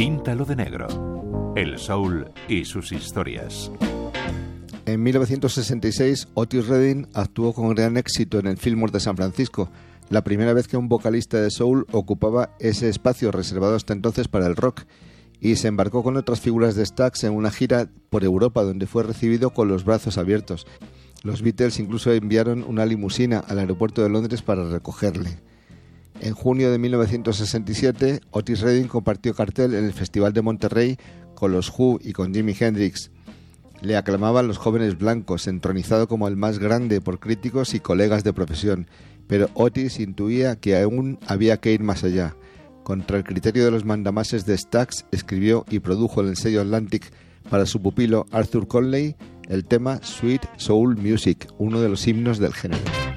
Píntalo de negro. El soul y sus historias. En 1966, Otis Redding actuó con gran éxito en el Fillmore de San Francisco, la primera vez que un vocalista de soul ocupaba ese espacio reservado hasta entonces para el rock, y se embarcó con otras figuras de Stax en una gira por Europa donde fue recibido con los brazos abiertos. Los Beatles incluso enviaron una limusina al aeropuerto de Londres para recogerle. En junio de 1967, Otis Redding compartió cartel en el Festival de Monterrey con los Who y con Jimi Hendrix. Le aclamaban los jóvenes blancos, entronizado como el más grande por críticos y colegas de profesión, pero Otis intuía que aún había que ir más allá. Contra el criterio de los mandamases de Stax, escribió y produjo en el sello Atlantic para su pupilo Arthur Conley el tema Sweet Soul Music, uno de los himnos del género.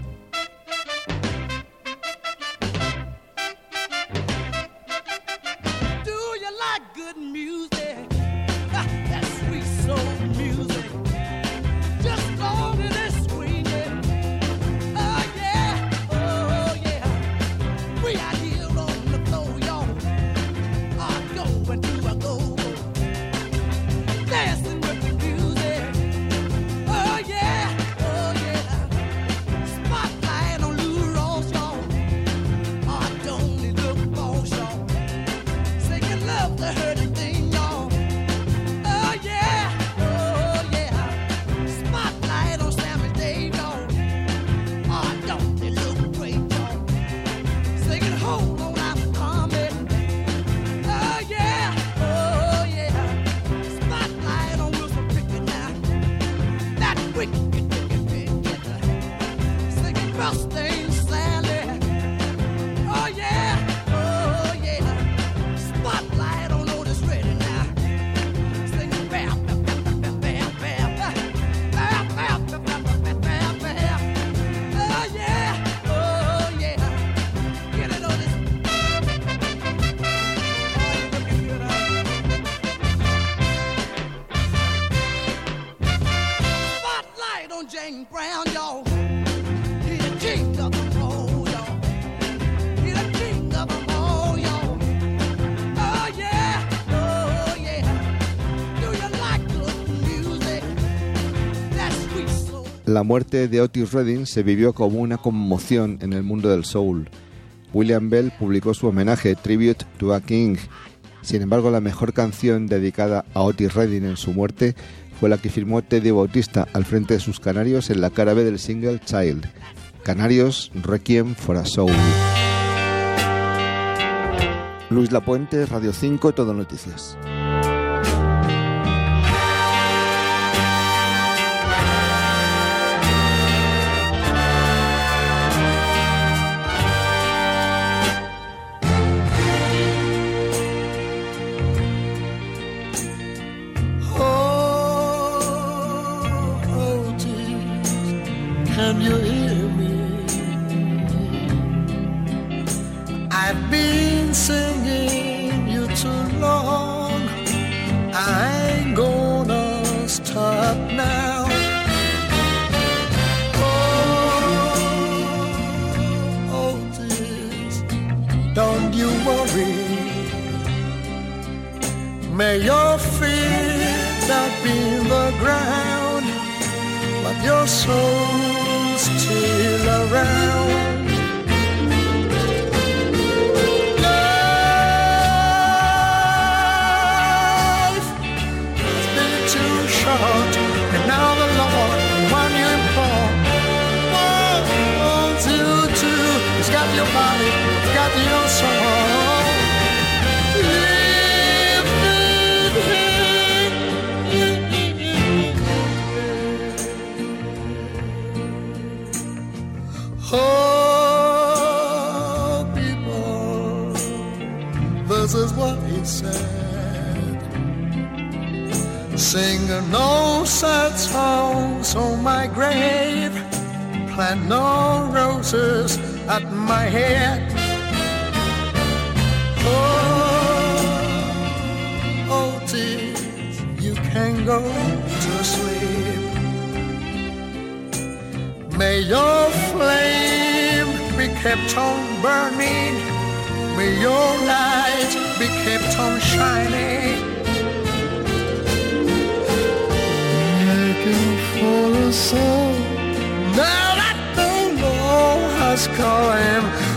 La muerte de Otis Redding se vivió como una conmoción en el mundo del soul. William Bell publicó su homenaje, Tribute to a King. Sin embargo, la mejor canción dedicada a Otis Redding en su muerte fue la que firmó Teddy Bautista al frente de sus canarios en la cara B del single Child. Canarios, Requiem for a Soul. Luis Lapuente, Radio 5, Todo Noticias. time you hear me. I've been singing you too long. I ain't gonna stop now. Oh, oh this, don't you worry. May your feet not be the ground, but your soul Still around. Life has been too short, and now the Lord, One, two, two, he's got your body, he's got your soul. Sing no sad songs on my grave. Plant no roses at my head. Oh, oh, dear, you can go to sleep. May your flame be kept on burning. May your light be kept on shining. Looking for a soul now that the law has come.